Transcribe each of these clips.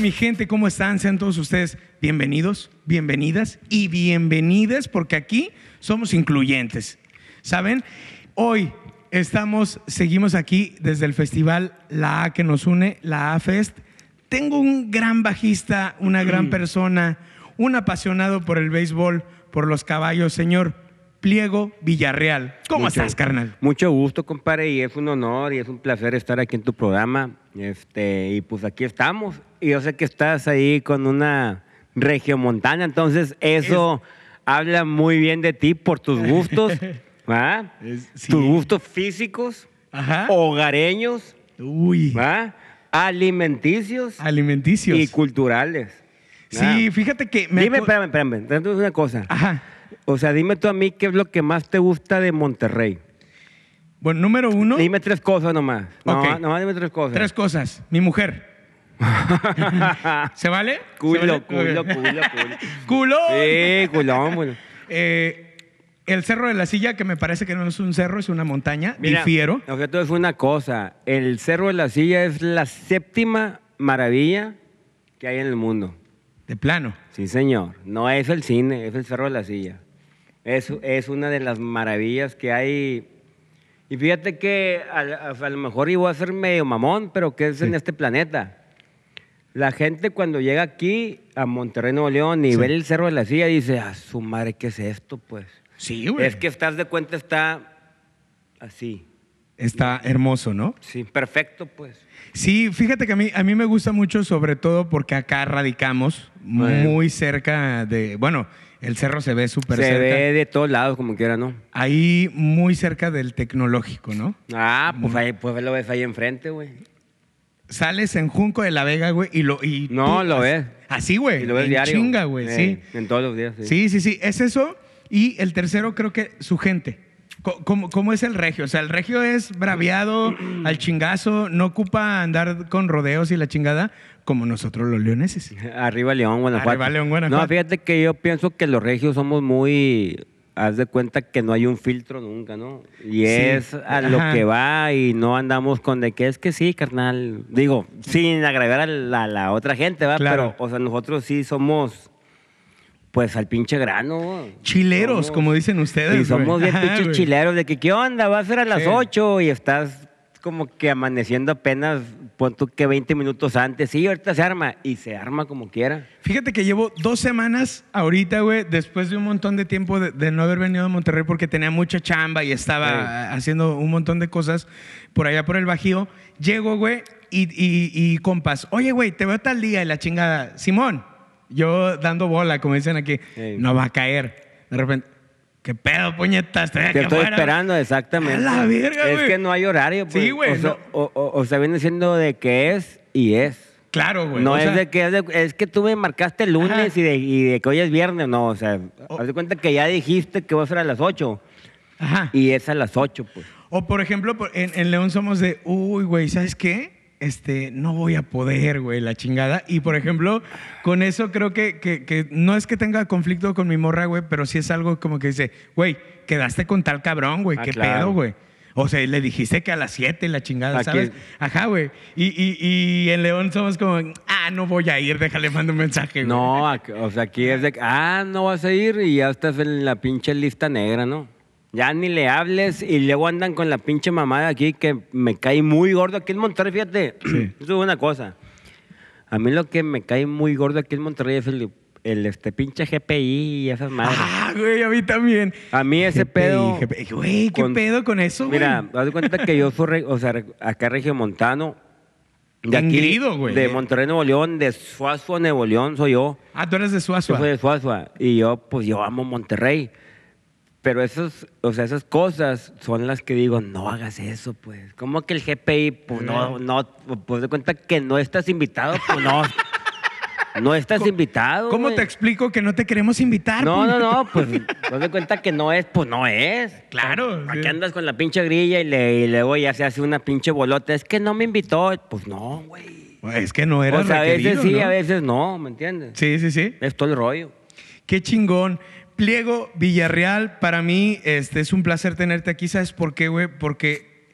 mi gente, ¿cómo están? Sean todos ustedes bienvenidos, bienvenidas y bienvenidas porque aquí somos incluyentes. ¿Saben? Hoy estamos, seguimos aquí desde el festival La A que nos une, la A Fest. Tengo un gran bajista, una gran persona, un apasionado por el béisbol, por los caballos, señor Pliego Villarreal. ¿Cómo Mucho- estás, carnal? Mucho gusto, compadre, y es un honor y es un placer estar aquí en tu programa. Este, y pues aquí estamos. Y yo sé que estás ahí con una regiomontana, entonces eso habla muy bien de ti por tus gustos, ¿va? Es- sí. Tus gustos físicos, Ajá. hogareños, Uy. ¿va? Alimenticios Alimenticios. y culturales. Sí, ¿va? fíjate que me Dime, espérame, espérame, una cosa. Ajá. O sea, dime tú a mí qué es lo que más te gusta de Monterrey. Bueno, número uno, Dime tres cosas nomás. No, nomás dime tres cosas. tres cosas. Mi mujer. ¿Se vale? ¿Se Culo, vale? culo, culo, culo. ¡Culo! Sí, culón, bueno. Eh, el Cerro de la Silla, que me parece que no es un cerro, es una montaña. Mira, Difiero. O sea, tú es una cosa. El Cerro de la Silla es la séptima maravilla que hay en el mundo. De plano. Sí, señor. No es el cine, es el Cerro de la Silla. Es, es una de las maravillas que hay. Y fíjate que a, a- a lo mejor iba a ser medio mamón, pero que es en este planeta. La gente cuando llega aquí a Monterrey, Nuevo León y Sí. ve el Cerro de la Silla dice, a su madre, ¿qué es esto? Pues Sí, güey. es que estás de cuenta, está así. Está hermoso, ¿no? Sí, perfecto, pues. Sí, fíjate que a mí, a mí me gusta mucho, sobre todo porque acá radicamos muy cerca de. Bueno, el cerro se ve súper Se cerca. ve de todos lados, como quiera, ¿no? Ahí muy cerca del tecnológico, ¿no? Ah, pues, ahí, pues lo ves ahí enfrente, güey. Sales en Junco de la Vega, güey, y lo. Y No, tú- lo ves. Así, güey. Y lo ves en diario. Chinga, güey, sí. En todos los días, sí. Sí, sí, sí. Es eso. Y el tercero, creo que su gente. ¿Cómo, cómo es el regio? O sea, el regio es braviado, al chingazo, no ocupa andar con rodeos y la chingada como nosotros los leoneses. Arriba León, Guanajuato. Arriba León, Guanajuato. No, fíjate que yo pienso que los regios somos muy... Haz de cuenta que no hay un filtro nunca, ¿no? Y es a lo que va y no andamos con de que es que sí, carnal. Digo, sin agregar a la, la otra gente, ¿va? Claro. Pero, o sea, nosotros sí somos, pues, al pinche grano. Chileros, Somos- como dicen ustedes. Y somos bien pinches chileros de que, ¿qué onda? Va a ser a las Sí. 8 y estás como que amaneciendo apenas, pon tú que 20 minutos antes. Sí, ahorita se arma. Y se arma como quiera. Fíjate que llevo dos semanas ahorita, güey, después de un montón de tiempo de, de no haber venido a Monterrey porque tenía mucha chamba y estaba Sí. haciendo un montón de cosas por allá por el Bajío. Llego, güey, y, y- y compas, oye, güey, te veo tal día y la chingada. Simón, yo dando bola, como dicen aquí, no va a caer. De repente, ¿qué pedo, puñetas? Te estoy afuera". esperando, exactamente. A la verga, Es que no hay horario. Pues. Sí, güey, O, sea, no. o, o- o sea, viene siendo de que es y es. Claro, güey. no es sea, de que es, de- es que tú me marcaste el lunes y de, y de que hoy es viernes. No, o sea, O- haz de cuenta que ya dijiste que va a ser a las 8 Ajá. y es a las 8, pues. O por ejemplo, en, en León somos de, uy, güey, ¿sabes qué? Este, no voy a poder, güey, la chingada. Y por ejemplo, con eso creo que, que- que no es que tenga conflicto con mi morra, güey, pero sí es algo como que dice, güey, quedaste con tal cabrón, güey, Ah, qué claro. pedo, güey. O sea, le dijiste que a las 7 la chingada, ¿sabes? Ajá, güey. Y, y- y en León somos como, ah, no voy a ir, déjale, mando un mensaje, güey. No, o sea, aquí es de ah, no vas a ir y ya estás en la pinche lista negra, ¿no? Ya ni le hables y luego andan con la pinche mamada aquí que me cae muy gordo aquí en Monterrey, fíjate. Sí. Eso es una cosa. A mí lo que me cae muy gordo aquí en Monterrey es el, el este pinche GPI y esas madres. Ah, güey, a mí también. A mí ese GPI, pedo... GPI. Güey, ¿qué con- pedo con eso, güey? Mira, haz de cuenta que yo soy, o sea, acá regiomontano, de aquí, güey. de Monterrey, Nuevo León, de Suazua, Nuevo León, soy yo. Ah, tú eres de Yo Suazua. soy de Suazua y yo, pues yo amo Monterrey. Pero esos, o sea, esas cosas son las que digo, no hagas eso, pues. ¿Cómo que el GPI, pues no, no, pues de cuenta que no estás invitado, pues no. No estás invitado. ¿Cómo te explico que no te queremos invitar? No, no, puñeta? no, pues haz de cuenta que no es, pues no es. Claro, ¿Para sí. qué andas con la pinche grilla y, le, y luego ya se hace una pinche bolota? Es que no me invitó. Pues no, güey. Es que no era O sea, a veces sí, ¿no? a veces no, ¿me entiendes? Sí, sí, sí. Es todo el rollo. Qué chingón. Pliego Villarreal, para mí este, es un placer tenerte aquí. ¿Sabes por qué, güey? Porque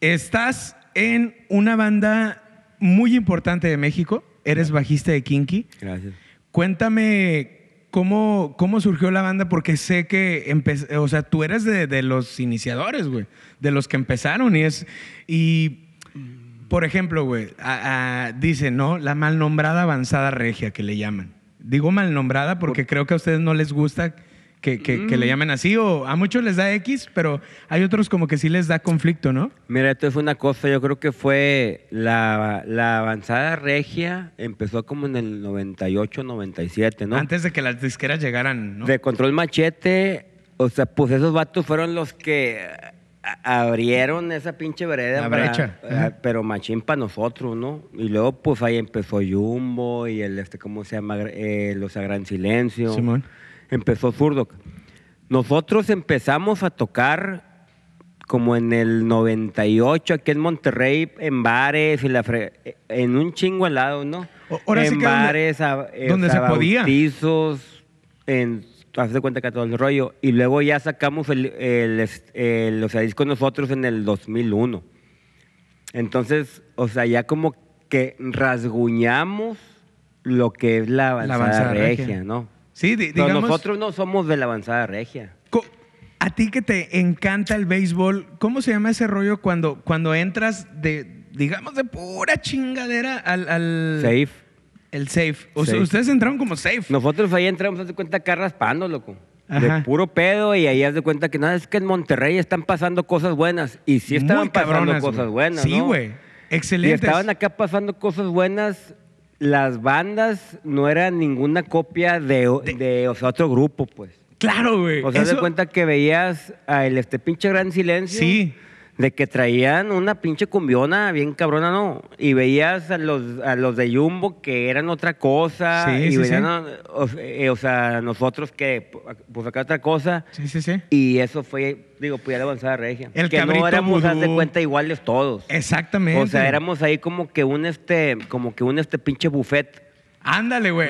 estás en una banda muy importante de México. eres bajista de Kinky. Gracias. Cuéntame cómo, cómo surgió la banda, porque sé que, empe- o sea, tú eres de, de los iniciadores, güey, de los que empezaron y es, y, por ejemplo, güey, dice, ¿no? La mal nombrada avanzada regia que le llaman. Digo mal nombrada porque creo que a ustedes no les gusta que, que- que le llamen así, o a muchos les da X, pero hay otros como que sí les da conflicto, ¿no? Mira, esto fue una cosa, yo creo que fue la, la avanzada regia, empezó como en el 98, 97, ¿no? Antes de que las disqueras llegaran, ¿no? De Control Machete, o sea, pues esos vatos fueron los que abrieron esa pinche vereda. La para- brecha. para- Ajá. pero machín para nosotros, ¿no? Y luego, pues ahí empezó Jumbo y el, este, ¿cómo se llama? Eh, los A Gran Silencio. Simón. Empezó Zurdo. Nosotros empezamos a tocar como en el 98 aquí en Monterrey, en bares y la fre- en un chingo al lado, ¿no? O- ahora sí en donde- bares, a- eh, donde sea, se podía. bautizos, en haz de cuenta que todo el rollo. Y luego ya sacamos el, el, el, o sea, disco nosotros en el 2001. Entonces, o sea, ya como que rasguñamos lo que es la avanzada, avanzada regia, regia. ¿no? Sí, Pero digamos... nosotros no somos de la avanzada regia. A ti que te encanta el béisbol, ¿cómo se llama ese rollo cuando, cuando entras de, digamos, de pura chingadera al... al Safe. El safe. O sea, Safe. ustedes entraron como safe. Nosotros ahí entramos, haz de cuenta, acá raspando, loco. Ajá. De puro pedo y ahí haz de cuenta que nada, es que en Monterrey están pasando cosas buenas. Y sí estaban Muy pasando cabronas, cosas buenas, Sí, ¿no? güey. Y Excelente. estaban acá pasando cosas buenas. Las bandas no eran ninguna copia de, de, o sea, otro grupo, pues. Claro, güey. O sea, haz de cuenta que veías a el, este pinche gran silencio. Sí. De que traían una pinche cumbiona bien cabrona, ¿no? Y veías a los, a los de Jumbo que eran otra cosa. Sí, y sí, veían, sí. a- o, eh, o sea, nosotros que, pues acá otra cosa. Sí, sí, sí. Y eso fue, digo, pues ya la avanzada regia. El que no éramos, haz de cuenta, iguales todos. Exactamente. O sea, éramos ahí como que un este, como que un este pinche buffet. Ándale, güey.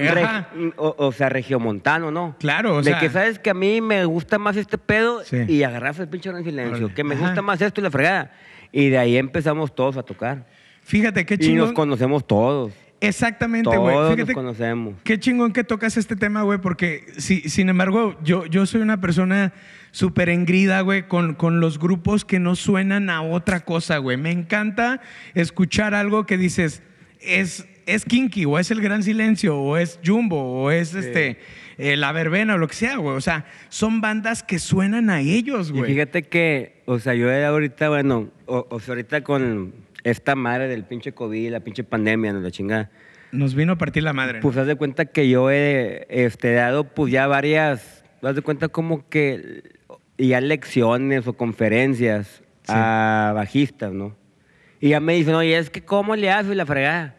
O, o sea, regiomontano, ¿no? Claro, o de sea- que sabes que a mí me gusta más este pedo Sí. y agarras el pinche gran silencio. Que me Ajá. gusta más esto y la fregada. Y de ahí empezamos todos a tocar. Fíjate qué Y chingón. nos conocemos todos. Exactamente, güey. Todos Fíjate nos conocemos. Qué chingón que tocas este tema, güey, porque si, sin embargo, yo, yo soy una persona súper engrida, güey, con, con los grupos que no suenan a otra cosa, güey. Me encanta escuchar algo que dices, es, es Kinky, o es El Gran Silencio, o es Jumbo, o es este, eh, La Verbena, o lo que sea, güey. O sea, son bandas que suenan a ellos, Y güey. fíjate que, o sea, yo ahorita, bueno, o, o sea, ahorita con esta madre del pinche COVID, la pinche pandemia, no la chingada. Nos vino a partir la madre. ¿no? Pues haz de cuenta que yo he este, dado pues ya varias, haz de cuenta como que ya lecciones o conferencias Sí. a bajistas, ¿no? Y ya me dicen, oye, es que cómo le haces la fregada.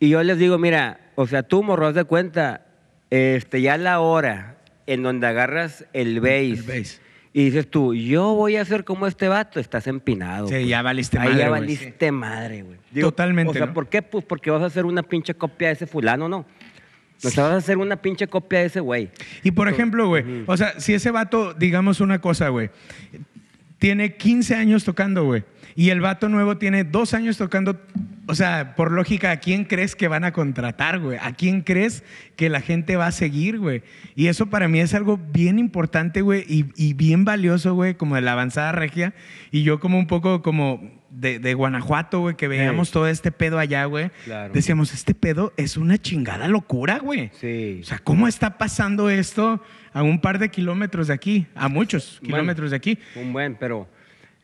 Y yo les digo, mira, o sea, tú, morro, haz de cuenta, este, ya la hora en donde agarras el bass, El y dices tú, yo voy a hacer como este vato, estás empinado. Sí, pues. ya valiste Ahí madre, ya güey, valiste madre, güey. Totalmente, O sea, ¿no? ¿por qué? Pues porque vas a hacer una pinche copia de ese fulano, ¿no? O sea, vas a hacer una pinche copia de ese güey. Y por ejemplo, güey, o sea, si ese vato, digamos una cosa, güey, tiene 15 años tocando, güey, y el vato nuevo tiene dos años tocando, o sea, por lógica, ¿a quién crees que van a contratar, güey? ¿A quién crees que la gente va a seguir, güey? Y eso para mí es algo bien importante, güey, y, y bien valioso, güey, como de la avanzada regia, y yo como un poco como de, de Guanajuato, güey, que veíamos todo este pedo allá, güey, Claro. decíamos, este pedo es una chingada locura, güey. Sí. O sea, ¿cómo está pasando esto a un par de kilómetros de aquí? A muchos Bueno. kilómetros de aquí. Un buen, pero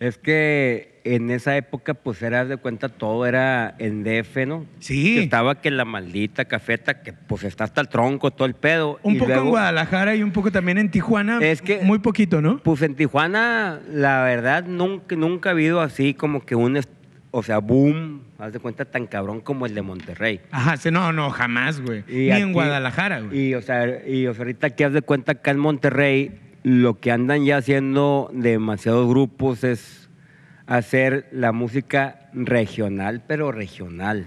es que en esa época, pues era de cuenta todo era en DF, ¿no? Sí. Que estaba que la maldita cafeta, que pues está hasta el tronco, todo el pedo. Un Y poco en Guadalajara y un poco también en Tijuana. Es que- Muy poquito, ¿no? Pues en Tijuana, la verdad, nunca, nunca ha habido así como que un, o sea, boom, haz de cuenta, tan cabrón como el de Monterrey. Ajá, no, no, jamás, güey. Ni en Guadalajara, güey. Y o, sea, y o sea, ahorita que haz de cuenta acá en Monterrey, lo que andan ya haciendo demasiados grupos es hacer la música regional, pero regional.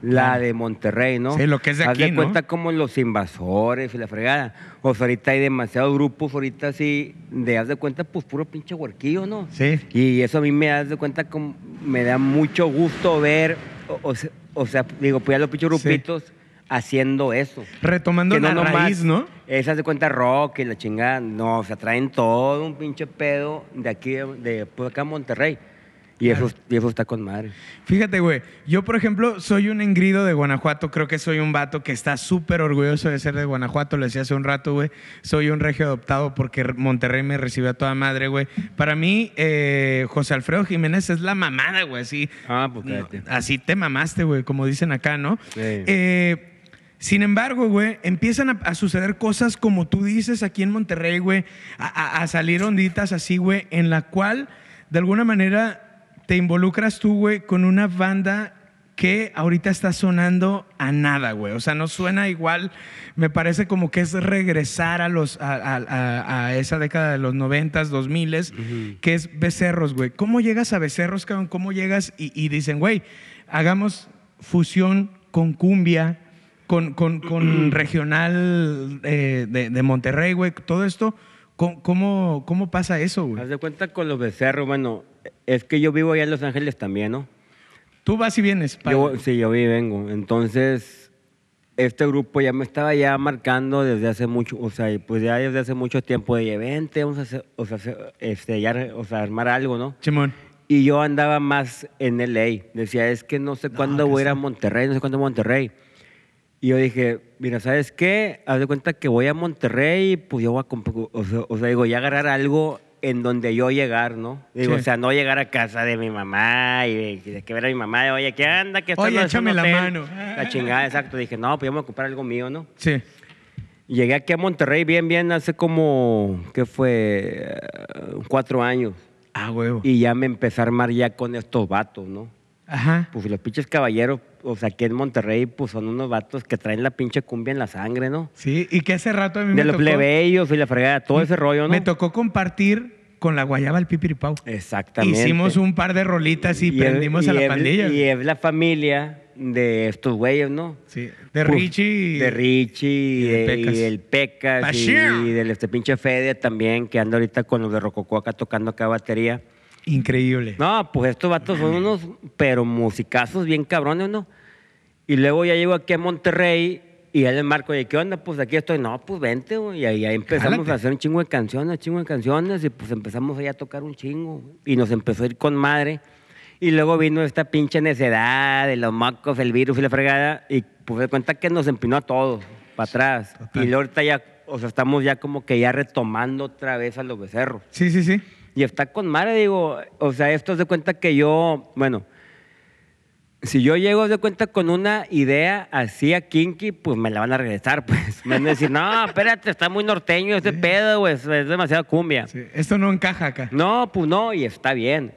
La de Monterrey, ¿no? Sí, lo que es de Haz aquí, de ¿no? cuenta como los invasores y la fregada. O sea, ahorita hay demasiados grupos, ahorita sí, de haz de cuenta, pues puro pinche huerquillo, ¿no? Sí. Y eso a mí me das de cuenta como me da mucho gusto ver, o, o sea, digo, pues ya los pinches Sí. Haciendo eso. Retomando Que la nomás raíz, ¿no? Esas de cuenta rock y la chingada. No, o sea, traen todo un pinche pedo de aquí, de, de acá a Monterrey. Y, eso, y eso está con madre. Fíjate, güey, yo por ejemplo soy un engrido de Guanajuato, creo que soy un vato que está súper orgulloso de ser de Guanajuato, lo decía hace un rato, güey, soy un regio adoptado porque Monterrey me recibió a toda madre, güey. Para mí, eh, José Alfredo Jiménez es la mamada, güey, así, Ah, pues no, así te mamaste, güey, como dicen acá, ¿no? Sí. Eh, sin embargo, güey, empiezan a, a suceder cosas como tú dices aquí en Monterrey, güey, a, salir onditas así, güey, en la cual de alguna manera te involucras tú, güey, con una banda que ahorita está sonando a nada, güey. O sea, no suena igual. Me parece como que es regresar a, los, a, a- a- a esa década de los noventas, dos miles, que es Becerros, güey. ¿Cómo llegas a Becerros, cabrón? ¿Cómo llegas y, y dicen, güey, hagamos fusión con cumbia, con, con- con regional eh, de, de Monterrey, güey? Todo esto, ¿cómo, cómo, cómo pasa eso, güey? Haz de cuenta con los becerros, bueno, es que yo vivo allá en Los Ángeles también, ¿no? Tú vas y vienes. padre. Yo, sí, yo vi y vengo. Entonces, este grupo ya me estaba ya marcando desde hace mucho, o sea, pues ya desde hace mucho tiempo de vente, vamos a hacer, o sea, este, ya, o sea, armar algo, ¿no? Chimón. Y yo andaba más en LA. Decía, es que no sé cuándo que voy a ir a. Monterrey, no sé cuándo a Monterrey. Y yo dije, mira, ¿sabes qué? Haz de cuenta que voy a Monterrey, pues yo voy a, comp- o sea, o sea, digo, ya agarrar algo en donde yo llegar, ¿no? Digo, Sí. o sea, no llegar a casa de mi mamá y de, de que ver a mi mamá, de, oye, ¿qué anda? ¿Qué Oye, échame la hotel?" mano. La chingada, exacto. Dije, no, pues yo me voy a comprar algo mío, ¿no? Sí. Llegué aquí a Monterrey bien, bien, hace como, ¿qué fue? Eh, cuatro años. Ah, huevo. Y ya me empecé a armar ya con estos vatos, ¿no? Ajá. Pues los pinches caballeros, o sea, aquí en Monterrey, pues son unos vatos que traen la pinche cumbia en la sangre, ¿no? Sí, y que hace rato a mí De me los tocó, plebeyos y la fregada, todo ese rollo, ¿no? me tocó compartir con la guayaba el pipiripau. Exactamente. Hicimos un par de rolitas y, es- prendimos a y la es- pandilla. Y es la familia de estos güeyes, ¿no? Sí, de Pues, Richie. y- De Richie y, y de Pecas. y del Pecas y, Bashir. y del este pinche Fede también, que anda ahorita con los de Rococó acá tocando acá batería. Increíble. No, pues estos vatos son unos, pero musicazos bien cabrones, ¿no? Y luego ya llego aquí a Monterrey y ya le marco, ¿y qué onda? Pues aquí estoy. No, pues vente, güey. Y ahí, ahí empezamos a hacer un chingo de canciones, chingo de canciones, y pues empezamos ahí a tocar un chingo. Y nos empezó a ir con madre. Y luego vino esta pinche necedad de los mocos, el virus y la fregada, y pues de cuenta que nos empinó a todos, para atrás. Total. Y ahorita ya, o sea, estamos ya como que ya retomando otra vez a los becerros. Sí, sí, sí. Y está con madre, digo, o sea, esto es de cuenta que yo, bueno, si yo llego de cuenta con una idea así a Kinky, pues me la van a regresar, pues. Me van a decir, no, espérate, está muy norteño ese pedo, es, demasiado cumbia. Sí, Esto no encaja acá. No, pues no, y está bien.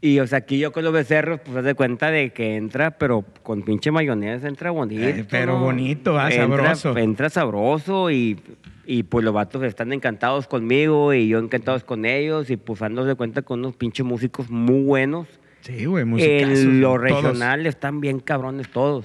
Y, o sea, aquí yo con los becerros, pues, haz de cuenta de que entra, pero con pinche mayonesa entra bonito. Eh, pero bonito, ah, Entra- sabroso. Entra sabroso y, y, pues los vatos están encantados conmigo y yo encantados con ellos y pues ando de cuenta con unos pinches músicos muy buenos. Sí, güey, musicazos, En lo todos. regional están bien cabrones todos.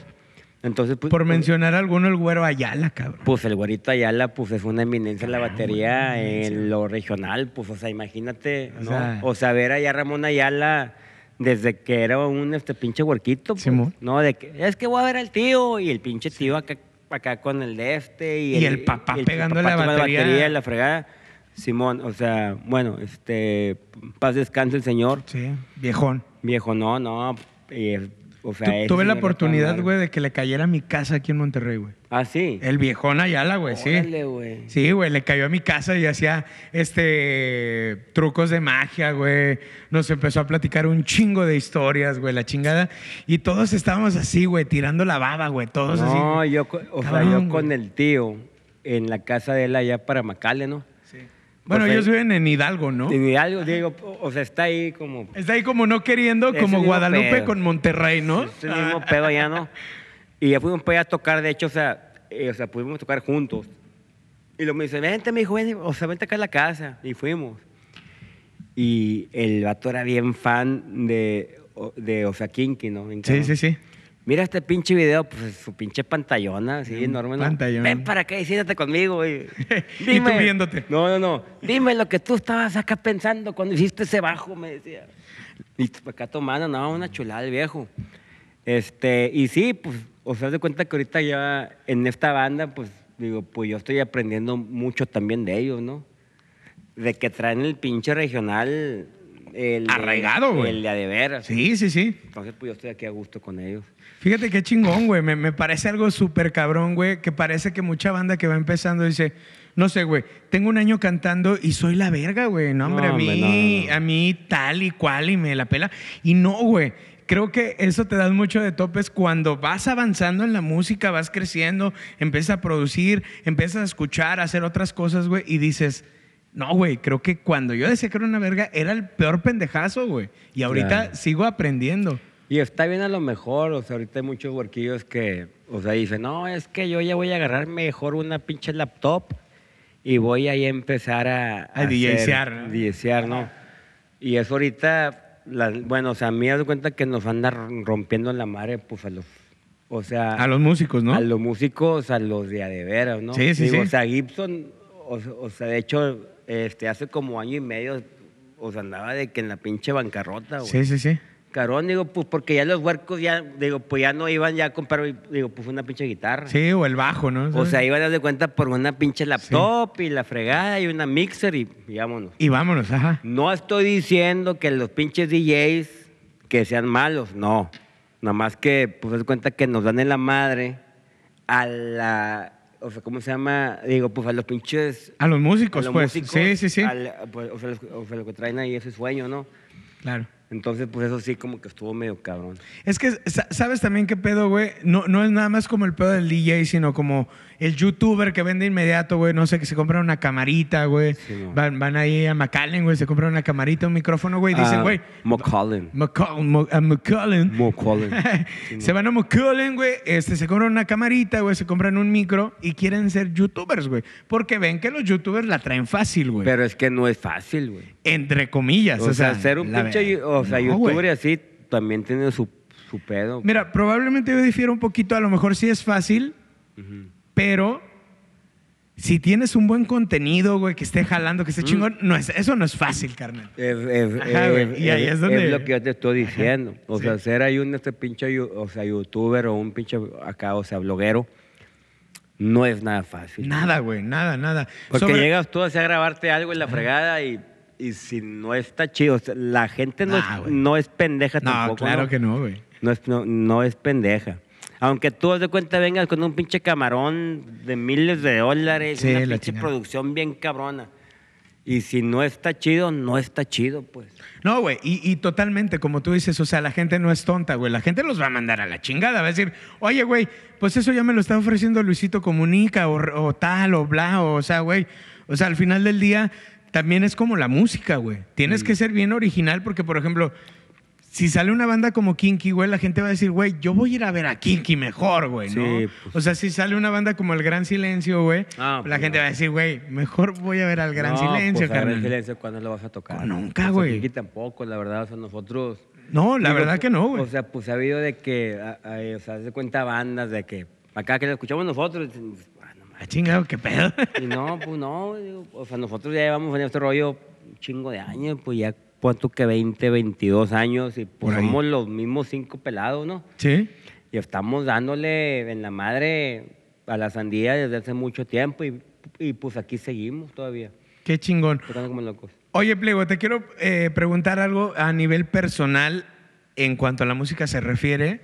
Entonces, pues, Por mencionar alguno, el güero Ayala, cabrón. pues el güerito Ayala, pues es una eminencia en la batería, en lo regional, pues, o sea, imagínate, O ¿no? sea- O sea, ver allá Ramón Ayala desde que era un este pinche huerquito, pues, Simón. ¿no? De que, es que voy a ver al tío, y el pinche tío acá, acá con el de este, y, Y el papá pegando la tocando batería. la fregada. Simón, o sea, bueno, este, paz descanse el señor, Sí, viejón. viejo, no, no, y, o sea, Tu- ese tuve la oportunidad, güey, de que le cayera a mi casa aquí en Monterrey, güey. Ah, sí. El viejón Ayala, güey, sí. Güey. Sí, güey, le cayó a mi casa y hacía este trucos de magia, güey. Nos empezó a platicar un chingo de historias, güey, la chingada. Y todos estábamos así, güey, tirando la baba, güey, todos No, así. yo, co- o sea, yo con el tío en la casa de él allá para Macale, ¿no? Bueno, ellos viven en Hidalgo, ¿no? En Hidalgo, digo, o sea, está ahí como... Está ahí como no queriendo, como Guadalupe pedo. con Monterrey, ¿no? Ese mismo pedo allá, ¿no? Y ya fuimos para allá a tocar, de hecho, o sea, eh, o sea, pudimos tocar juntos. Y lo me dice, vente, mi hijo, ven, o sea, vente acá a la casa. Y fuimos. Y el vato era bien fan de, de o sea, Kinky, ¿no? Sí, sí, sí. Mira este pinche video, pues su pinche pantallona, así enorme. ¿no? Ven para acá y siéntate conmigo. Y tú viéndote. No, no, no. Dime lo que tú estabas acá pensando cuando hiciste ese bajo, me decía. Y acá tomando, no, una chulada el viejo. Este, y sí, pues o sea, de cuenta que ahorita ya en esta banda, pues, digo, pues yo estoy aprendiendo mucho también de ellos, ¿no? De que traen el pinche regional. El Arraigado, güey. El de a de veras. Sí, sí, sí. Entonces, pues yo estoy aquí a gusto con ellos. Fíjate qué chingón, güey. Me, me parece algo súper cabrón, güey. Que parece que mucha banda que va empezando dice, no sé, güey, tengo un año cantando y soy la verga, güey. No, hombre, No, a mí, no, no, a mí tal y cual y me la pela. Y no, güey. Creo que eso te da mucho de topes cuando vas avanzando en la música, vas creciendo, empiezas a producir, empiezas a escuchar, a hacer otras cosas, güey, y dices, no, güey, creo que cuando yo decía que era una verga, era el peor pendejazo, güey. Y ahorita Claro. sigo aprendiendo. Y está bien a lo mejor, o sea, ahorita hay muchos huerquillos que, o sea, dicen, no, es que yo ya voy a agarrar mejor una pinche laptop y voy ahí a empezar a... A DJsear, ¿no? DJsear, ¿no? Y eso ahorita, la- bueno, o sea, a mí me doy cuenta que nos anda rompiendo la madre, pues a los, o sea... A los músicos, ¿no? A los músicos, a los de a de veras, ¿no? Sí, sí, Digo, sí. O sea, Gibson, o, o sea, de hecho, este, hace como año y medio, o sea, andaba de que en la pinche bancarrota, güey. Sí, sí, sí. Carón, digo, pues porque ya los huercos ya, digo, pues ya no iban ya a comprar, digo, pues una pinche guitarra. Sí, o el bajo, ¿no? O sea, iban a dar de cuenta por una pinche laptop y la fregada y una mixer y, y vámonos. Y vámonos, ajá. No estoy diciendo que los pinches DJs que sean malos, no. Nada más que, pues, de cuenta que nos dan en la madre a la, o sea, ¿cómo se llama? Digo, pues a los pinches... A los músicos, a los pues. músicos, sí, sí, sí. al- pues, o, sea, los- o sea, lo que traen ahí ese sueño, ¿no? Claro. Entonces, pues eso sí como que estuvo medio cabrón. Es que, sa- ¿sabes también qué pedo, güey? No, no es nada más como el pedo del DJ, sino como el youtuber que vende inmediato, güey. No sé, que se compra una camarita, güey. Sí, no. van, van ahí a McAllen, güey, se compran una camarita, un micrófono, güey. y Dicen, Ah, güey. A McAllen. McCollin. Sí, se van a McAllen, güey. Este, se compran una camarita, güey. Se compran un micro y quieren ser youtubers, güey. Porque ven que los youtubers la traen fácil, güey. Pero es que no es fácil, güey. Entre comillas. O, sea, ser un pinche. O sea, No, youtuber güey. y así también tiene su, su pedo. Mira, probablemente yo difiero un poquito, a lo mejor sí es fácil, Ujú. pero si tienes un buen contenido, güey, que esté jalando, que esté chingón, no es, eso no es fácil, carnal. Es, es- Ajá, güey, es- y ahí es donde- lo que yo te estoy diciendo. O Sí. sea, ser ahí un este pinche o sea, youtuber o un pinche acá, o sea, bloguero, no es nada fácil. Nada, güey, nada, nada. Porque Sobre- llegas tú así a grabarte algo en la fregada y, y si no está chido, o sea, la gente no, Nah, es, no es pendeja No, tampoco. claro ¿no? que no, güey. No es, no, no es pendeja. Aunque tú de cuenta vengas con un pinche camarón de miles de dólares, Sí, una pinche chingada. producción bien cabrona. Y si no está chido, no está chido, pues. No, güey, y, y totalmente, como tú dices, o sea, la gente no es tonta, güey. La gente los va a mandar a la chingada. Va a decir, oye, güey, pues eso ya me lo está ofreciendo Luisito Comunica o, o tal o bla, o, o sea, güey. O sea, al final del día también es como la música, güey. Tienes que ser bien original porque, por ejemplo, si sale una banda como Kinky, güey, la gente va a decir, güey, yo voy a ir a ver a Kinky mejor, güey, ¿no? Sí, pues. O sea, si sale una banda como El Gran Silencio, güey, Ah, la pues, gente no. va a decir, güey, mejor voy a ver al Gran No, Silencio, pues, ver, carnal. el silencio, ¿cuándo lo vas a tocar? Nunca, O sea, güey. Kiki tampoco, la verdad. O sea, nosotros... No, la Digo, verdad que no, güey. O sea, pues ha habido de que, a- a- o sea, de cuenta bandas de que acá que la escuchamos nosotros, "Ah, chingado, qué pedo. Y no, pues no, digo, o sea, nosotros ya llevamos en este rollo un chingo de años, pues ya cuánto que 20, 22 años, y Por pues ahí. somos los mismos cinco pelados, ¿no? ¿Sí? Y estamos dándole en la madre a la sandía desde hace mucho tiempo, y, y pues aquí seguimos todavía, Qué chingón. tocando como locos. Oye, Pliego, te quiero eh, preguntar algo a nivel personal en cuanto a la música se refiere.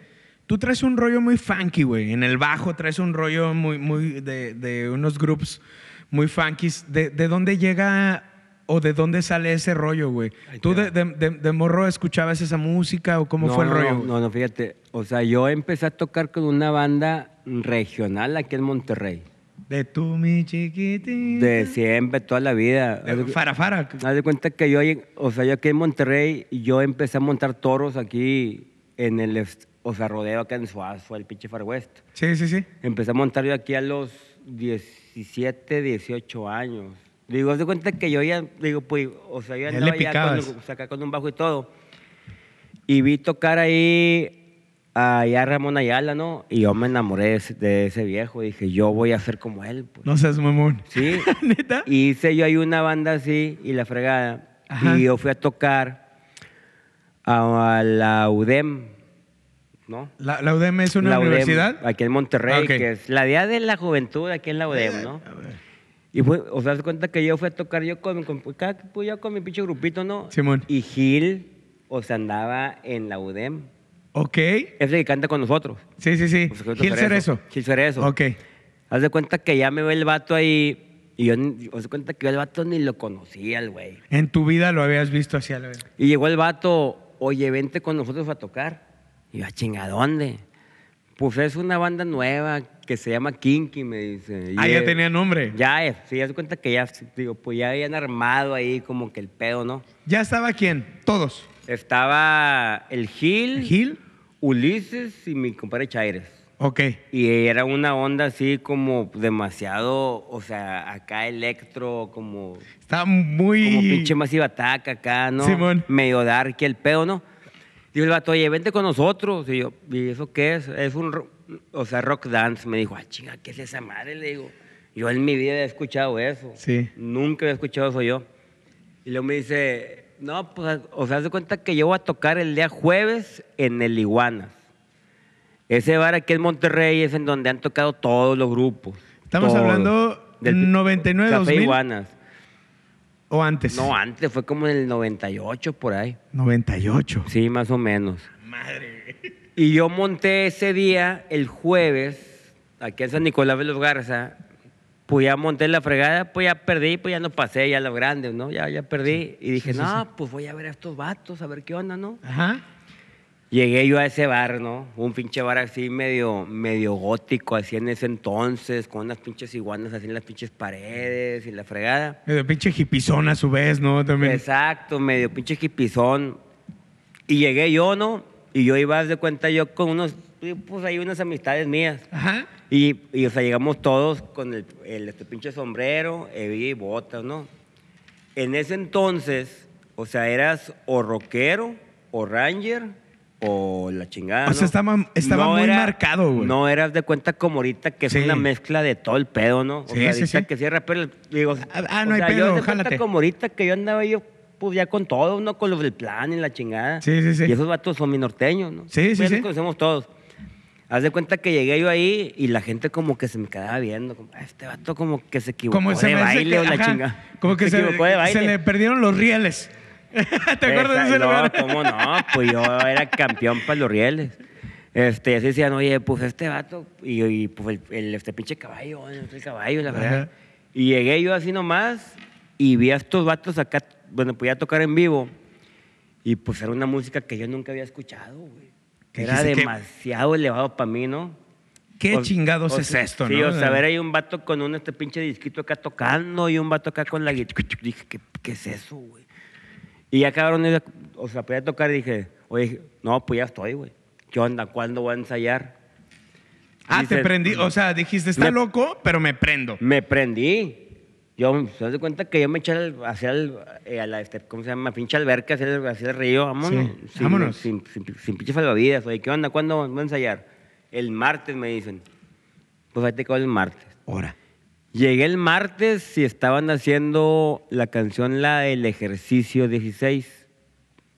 Tú traes un rollo muy funky, güey. En el bajo traes un rollo muy, muy de, de unos grupos muy funkies. ¿De, de dónde llega o de dónde sale ese rollo, güey? ¿Tú de, de- morro escuchabas esa música o cómo No, fue el rollo? No, no, no, fíjate, o sea, yo empecé a tocar con una banda regional aquí en Monterrey, De tú, mi chiquitita. de siempre, toda la vida. De Farafara. Haz de cuenta que yo, o sea, yo aquí en Monterrey, yo empecé a montar toros aquí en el, o sea, rodeo acá en Suazo, el pinche Far West. Sí, sí, sí. Empecé a montar yo aquí a los 17, 18 años. Digo, haz de cuenta que yo ya, digo, pues, o sea, yo Ya andaba ya con, o sea, acá con un bajo y todo. Y vi tocar ahí a ya Ramón Ayala, ¿no? Y yo me enamoré de ese, de ese viejo. Dije, yo voy a ser como él, pues. No seas mamón. Sí. ¿Neta? Y hice yo ahí una banda así y la fregada. Ajá. Y yo fui a tocar a, a la UDEM. ¿No? ¿La, la UDEM es una La UDEM, universidad? aquí en Monterrey, Ah, que es la Día de la Juventud aquí en la UDEM, ¿no? Y fue, o sea, se cuenta que yo fui a tocar yo con, con, pues, yo con mi pinche grupito, ¿no? Simón. Y Gil, o sea, andaba en la UDEM. Ok. Es el que canta con nosotros. Sí, sí, sí. O sea, Gil Cerezo. Gil Cerezo. Ok. Haz de cuenta que ya me ve el vato ahí y yo, haz de cuenta que yo el vato ni lo conocía, el güey. En tu vida lo habías visto así a la vez. Y llegó el vato, oye, vente con nosotros a tocar. Y yo, "¿A chinga, ¿dónde? Pues es una banda nueva que se llama Kinky, me dice. Ah, ya eh, tenía nombre. Ya, eh, sí, haz de cuenta que ya, digo, pues ya habían armado ahí como que el pedo, ¿no? ¿Ya estaba quién? Todos. Estaba el Gil, ¿Gil? Ulises y mi compadre Chaires. Ok. Y era una onda así como demasiado, o sea, acá electro, como, Estaba muy... como pinche Massive Attack acá, ¿no? Simón. Medio dark el pedo, ¿no? Digo el vato, oye, vente con nosotros. Y yo, ¿y eso qué es? Es un, o sea, rock dance. Me dijo, ah, chinga, ¿qué es esa madre? Le digo, yo en mi vida había escuchado eso. Sí. Nunca había escuchado eso yo. Y luego me dice, no, pues, o sea, haz de cuenta que yo voy a tocar el día jueves en el Iguanas. Ese bar aquí en Monterrey es en donde han tocado todos los grupos. Estamos Todos. hablando Del 99, Café 2000. Iguanas. ¿O antes? No, antes, fue como en el 98 por ahí. 98. Sí, más o menos. Madre. Y yo monté ese día, el jueves, aquí en San Nicolás de los Garza, pues ya monté la fregada, pues ya perdí, pues ya no pasé, ya los grandes, ¿no? Ya, ya perdí. y dije, sí, sí, no, pues voy a ver a estos vatos, a ver qué onda, ¿no? Ajá. Llegué yo a ese bar, ¿no? Un pinche bar así medio, medio gótico, así en ese entonces, con unas pinches iguanas así en las pinches paredes y la fregada. Medio pinche hipizón a su vez, ¿no? También. Exacto, medio pinche hipizón. Y llegué yo, ¿no? Y yo iba, de cuenta, yo con unos, pues ahí unas amistades mías. Ajá. Y, y, o sea, llegamos todos con el, el, este pinche sombrero, hebilla y botas, ¿no? En ese entonces, o sea, eras o rockero, o ranger, o la chingada, O sea, ¿no? estaba- estaba muy marcado, güey. No eras de cuenta como ahorita que es Sí. una mezcla de todo el pedo, ¿no? O Sí, sea, sí, ahorita que sí rapero, digo, Ah, ah, no o hay sea, pedo, yo de cuenta como ahorita que yo andaba yo pues ya con todo, ¿no? Con los del plan y la chingada. Sí, sí, sí. Y esos vatos son mi norteños, ¿no? Sí, sí, Pues sí. los conocemos todos. Haz de cuenta que llegué yo ahí y la gente como que se me quedaba viendo, como, "Ah, este vato como que se equivocó Como se de baile que, o la ajá, chingada. Como que se, equivocó de baile. se le perdieron los rieles. ¿Te acuerdas de ese no, lugar? ¿cómo no? Pues yo era campeón para los rieles. Este, así decían, oye, pues este vato, y, y, pues el, el- este pinche caballo, el caballo, la verdad. Ajá. Y llegué yo así nomás y vi a estos vatos acá, bueno, podía tocar en vivo. Y pues era una música que yo nunca había escuchado, güey. ¿Qué Era demasiado elevado para mí, ¿no? ¿Qué O- chingados o es esto, sí, no? o sea, ver ahí un vato con un este pinche disquito acá tocando y un vato acá con la guitarra. Dije, ¿qué, qué es eso, güey? Y ya cabrón, iba- o sea, podía tocar y dije, oye, no, pues ya estoy, güey. ¿Qué onda? ¿Cuándo voy a ensayar? Ah, te prendí. O sea, dijiste, está Me- loco, pero me prendo. Me prendí. Yo, ¿se das cuenta que yo me eché al- hacia el, eh, a la, este, ¿cómo se llama? Pinche alberca, hacia el, hacia el río, vámonos. Sí, Sin, vámonos. Sin, sin, sin pinche salvavidas. Oye, ¿qué onda? ¿Cuándo voy a ensayar? El martes, me dicen. Pues ahí te quedo el martes. Ahora. Llegué el martes y estaban haciendo la canción, la del ejercicio 16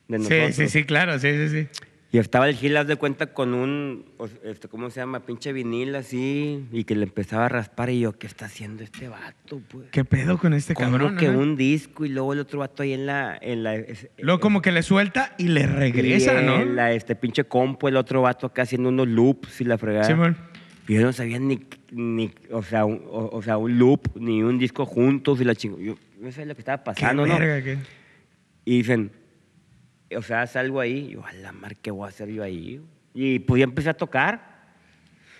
de Sí, nosotros. sí, sí, claro, sí, sí, sí. Y estaba el Gil, haz de cuenta, con un, este, ¿cómo se llama? Pinche vinil así, y que le empezaba a raspar. Y yo, ¿qué está haciendo este vato, pues? ¿Qué pedo con este Como cabrón? que un disco y luego el otro vato ahí en la... En la Luego como que le suelta y le regresa, y ¿no? en la, este pinche compo, el otro vato acá haciendo unos loops y la fregada. Simón. Y yo no sabía ni, ni o, sea, un, o, o sea, un loop, ni un disco juntos y la chingo. Yo no sabía lo que estaba pasando, ¿no? verga, qué- Y dicen, o sea, haz algo ahí. Yo, a la mar, ¿qué voy a hacer yo ahí? Y pues ya empecé a tocar.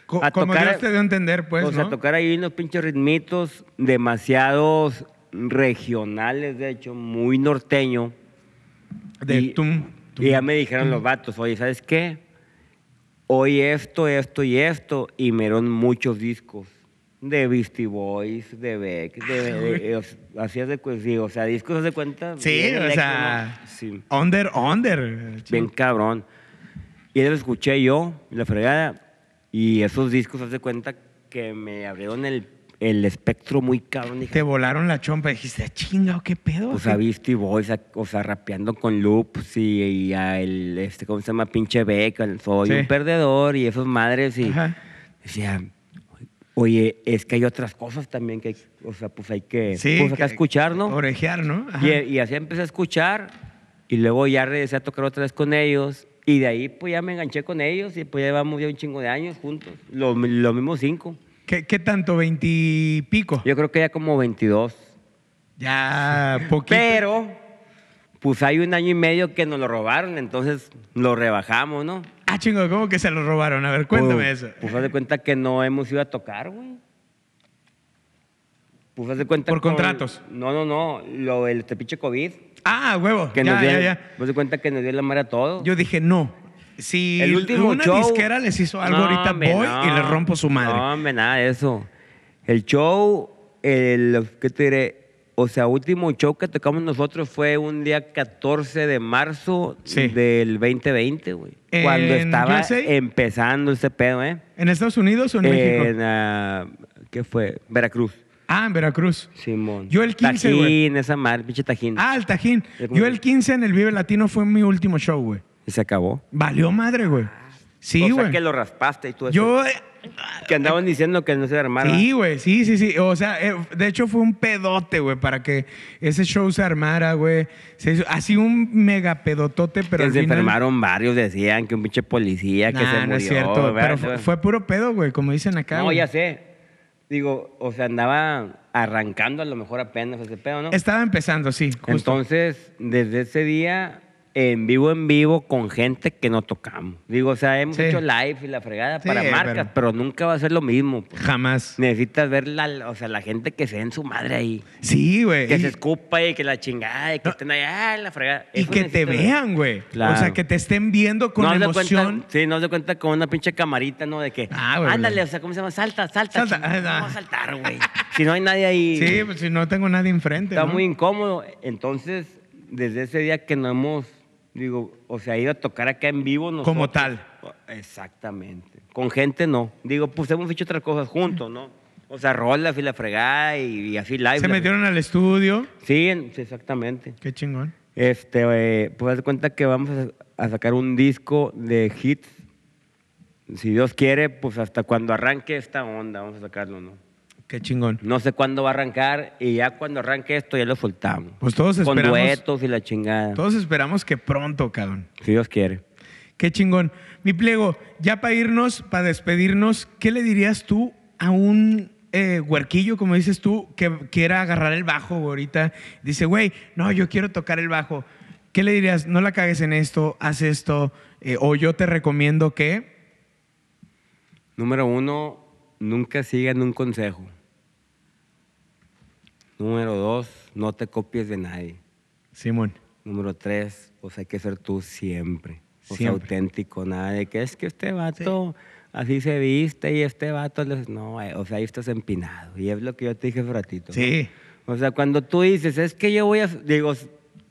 Co- A como tocar- Dios te dio a entender, pues, o sea, ¿no? tocar ahí unos pinches ritmitos demasiados regionales, de hecho, muy norteño. De y, tum, tum, y ya me dijeron los vatos, oye, ¿sabes qué? Hoy esto, esto y esto, y me dieron muchos discos. De Beastie Boys, de Beck, de, de- así haz de sí, o sea, discos de cuenta. Sí, o electro, sea, ¿no? Sí, under, under. bien cabrón. Y eso lo escuché yo, la fregada, y esos discos haz de cuenta que me abrieron el, el espectro muy cabrón. Dije, Te volaron la chompa. Dijiste, chinga, ¿o ¿qué pedo? Pues ¿Qué- a Beastie Boys, o sea, rapeando con loops y, y a el, este, ¿cómo se llama? Pinche Beck, el soy Sí. un perdedor y esos madres y Ajá. decía, oye, es que hay otras cosas también que, o sea, pues hay que, Sí, pues que- escuchar, ¿no? Orejear, ¿no? Ajá. Y, y así empecé a escuchar y luego ya regresé a tocar otra vez con ellos y de ahí pues ya me enganché con ellos y pues ya llevamos ya un chingo de años juntos, los lo mismos cinco. ¿Qué, qué tanto? ¿Veintipico? Yo creo que ya como 22. Ya, poquito. Pero, pues hay un año y medio que nos lo robaron, entonces lo rebajamos, ¿no? Ah, chingo, ¿cómo que se lo robaron? A ver, cuéntame pues, eso. Pues haz de cuenta que no hemos ido a tocar, güey. Pues haz de cuenta ¿Por con- contratos? No, no, no. Lo, el pinche COVID. Ah, huevo. Que ya, nos dio, ya, ya. Haz de cuenta que nos dio la madre a todo. Yo dije, no. Si el último una show. disquera les hizo algo No, ahorita, hombre, voy no. y les rompo su madre. No, hombre, nada de eso. El show, el, ¿qué te diré? O sea, último show que tocamos nosotros fue un día 14 de marzo Sí. del 2020, güey. Cuando ¿En estaba USA? empezando ese pedo, ¿eh? ¿En Estados Unidos o en México? En, ah, ¿qué fue? Veracruz. Ah, en Veracruz. Simón. Yo el 15, güey. Tajín, esa madre, pinche tajín. Ah, el Tajín. Yo el 15 en el Vive Latino fue mi último show, güey. Y se acabó. Valió madre, güey. Sí, o sea, güey. que lo raspaste y todo eso. Yo... eh, Que andaban diciendo que no se armara. Sí, güey, sí, sí, sí. O sea, eh, de hecho fue un pedote, güey, para que ese show se armara, güey. Se hizo así un mega pedotote, pero que al se final... enfermaron varios, decían que un pinche policía que se murió. no es cierto, pero fue, fue puro pedo, güey, como dicen acá. No, güey. ya sé. Digo, o sea, andaba arrancando a lo mejor apenas ese pedo, ¿no? Estaba empezando, sí, justo. Entonces, desde ese día, en vivo, en vivo, con gente que no tocamos. Digo, o sea, hemos Sí. hecho live y la fregada Sí, para marcas, pero- pero... nunca va a ser lo mismo. pues. Jamás. Necesitas ver la, o sea, la gente que se en su madre ahí. Sí, güey. Que y- se escupa y que la chingada y que No. estén ahí, ah, la fregada. Y que te vean, güey. Claro. O sea, que te estén viendo con no emoción. Cuenta, sí, no se cuenta con una pinche camarita, ¿no? De que, Ah, güey, ándale, o sea, ¿cómo se llama? Salta, salta. Salta, chingada, ah. vamos a saltar, güey. si no hay nadie ahí, Sí, pues si no tengo nadie enfrente. está ¿no? muy incómodo. Entonces, desde ese día que no hemos, digo, o sea, ido a tocar acá en vivo nosotros. Como tal. Exactamente. Con gente no. Digo, pues hemos hecho otras cosas juntos, ¿no? O sea, rolas y la fregada y, y así live. Se metieron al estudio. Sí, en- sí, exactamente. Qué chingón. Este, eh, pues haz de cuenta que vamos a, a sacar un disco de hits. Si Dios quiere, pues hasta cuando arranque esta onda, vamos a sacarlo, ¿no? Qué chingón. No sé cuándo va a arrancar y ya cuando arranque esto ya lo soltamos. Pues todos Con esperamos. duetos y la chingada. Todos esperamos que pronto, cabrón. Si Dios quiere. Qué chingón. Mi pliego, ya para irnos, para despedirnos, ¿qué le dirías tú a un eh, huerquillo, como dices tú, que quiera agarrar el bajo ahorita? Dice, güey, no, yo quiero tocar el bajo. ¿Qué le dirías? No la cagues en esto, haz esto, eh, o yo te recomiendo que. Número uno, nunca sigan un consejo. Número dos, no te copies de nadie. Simón. Número tres, pues hay que ser tú siempre. O sea, Siempre. auténtico, nada de que es que este vato así se viste y este vato... les- No, eh, o sea, ahí estás empinado. Y es lo que yo te dije hace ratito. ¿no? Sí. O sea, cuando tú dices, es que yo voy a... Digo,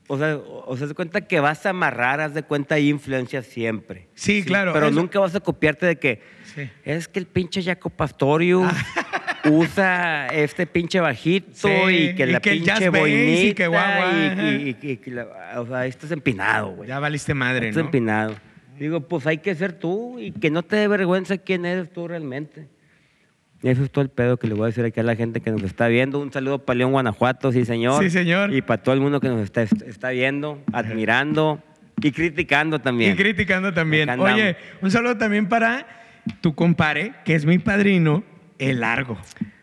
o sea, o sea, haz de cuenta que vas a amarrar, haz de cuenta hay influencia siempre. Sí, claro, Pero eso- nunca vas a copiarte de que Sí. es que el pinche Jaco Pastorio usa este pinche bajito Sí, y que y la que pinche bass y boinita que guau, guau, y- y, y- la- o sea, ahí estás empinado, güey. Ya valiste madre, Estás ¿no? empinado. Digo, pues hay que ser tú y que no te dé vergüenza quién eres tú realmente. Y Eso es todo el pedo que le voy a decir aquí a la gente que nos está viendo. Un saludo para León, Guanajuato, sí señor. Sí, señor. Y para todo el mundo que nos está, está viendo, admirando y criticando también. Y criticando también. Oye, un saludo también para tu compare, que es mi padrino, el largo.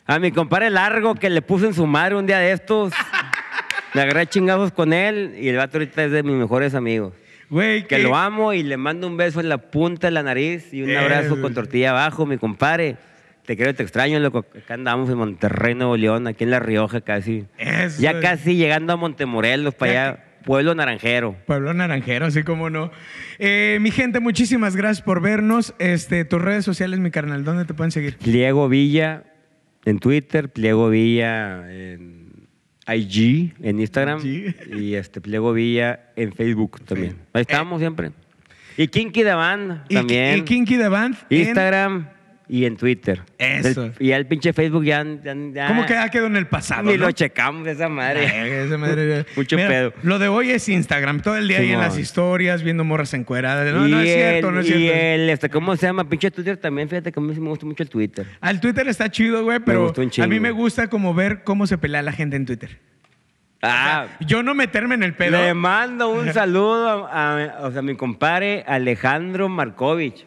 A mi compadre Largo, que le puse en su madre un día de estos. Me agarré chingazos con él y el vato ahorita es de mis mejores amigos. Güey, Que lo amo y le mando un beso en la punta de la nariz y un Eh. abrazo con tortilla abajo, mi compadre. Te quiero, te extraño, loco. Acá andamos en Monterrey, Nuevo León, aquí en La Rioja casi. Eso Ya casi llegando a Montemorelos, para allá, Pueblo Naranjero. Pueblo Naranjero, así como no. Eh, mi gente, muchísimas gracias por vernos. Este, tus redes sociales, mi carnal, ¿dónde te pueden seguir? Pliego Villa en Twitter, Pliego Villa en IG, en Instagram. IG. Y este Pliego Villa en Facebook también. Ahí estamos siempre. Y Kinky de Band también. Y, Kinky the Band. en- Instagram, y en Twitter. Eso. Del- y ya el pinche Facebook ya... ya, ya- ¿Cómo que ya quedó en el pasado? Ni no? lo checamos esa madre. Ay, esa madre- Mucho Mira, pedo. Lo de hoy es Instagram. Todo el día ahí en las historias, viendo morras encueradas. No, y no es cierto, el, no es y cierto. el, este, ¿cómo se llama? Pinche Twitter también, fíjate que a mí sí me gusta mucho el Twitter. Al Twitter está chido, güey, pero a mí me gusta como ver cómo se pelea la gente en Twitter. Ah, Yo no meterme en el pedo. le mando un saludo a, a mi compadre Alejandro Markovich.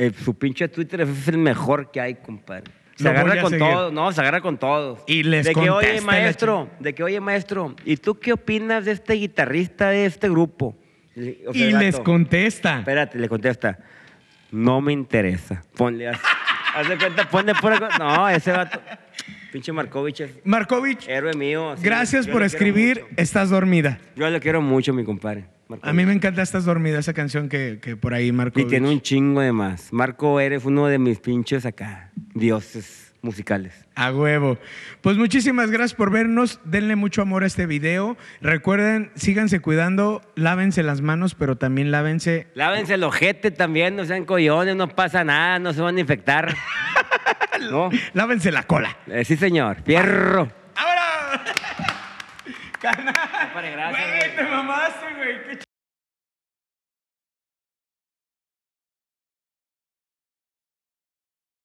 Eh, su pinche Twitter es el mejor que hay, compadre. Se Lo voy agarra a con seguir. todos, no, se agarra con todos. Y les De que, contesta oye, la maestro, de que, oye, maestro, ¿y tú qué opinas de este guitarrista de este grupo? Y, o sea, y el les vato, contesta. Espérate, le contesta. No me interesa. Ponle así. Haz de cuenta, ponle pura cosa. No, ese vato. Pinche Markovich es Markovich, héroe mío. gracias yo por lo quiero escribir mucho. Estás dormida. Yo lo quiero mucho, mi compadre. A mí me encanta Estás dormida, esa canción que, que por ahí Y Markovich. tiene un chingo de más. Marco eres uno de mis pinches acá, dioses musicales. A huevo. Pues muchísimas gracias por vernos. Denle mucho amor a este video. Recuerden, síganse cuidando, lávense las manos, pero también lávense. Lávense el ojete también, no sean collones, no pasa nada, no se van a infectar. ¿No? Lávense la cola. Eh, sí, señor. Fierro. ¡Ahora! Carnal. Gracias, güey. te mamaste, güey. Qué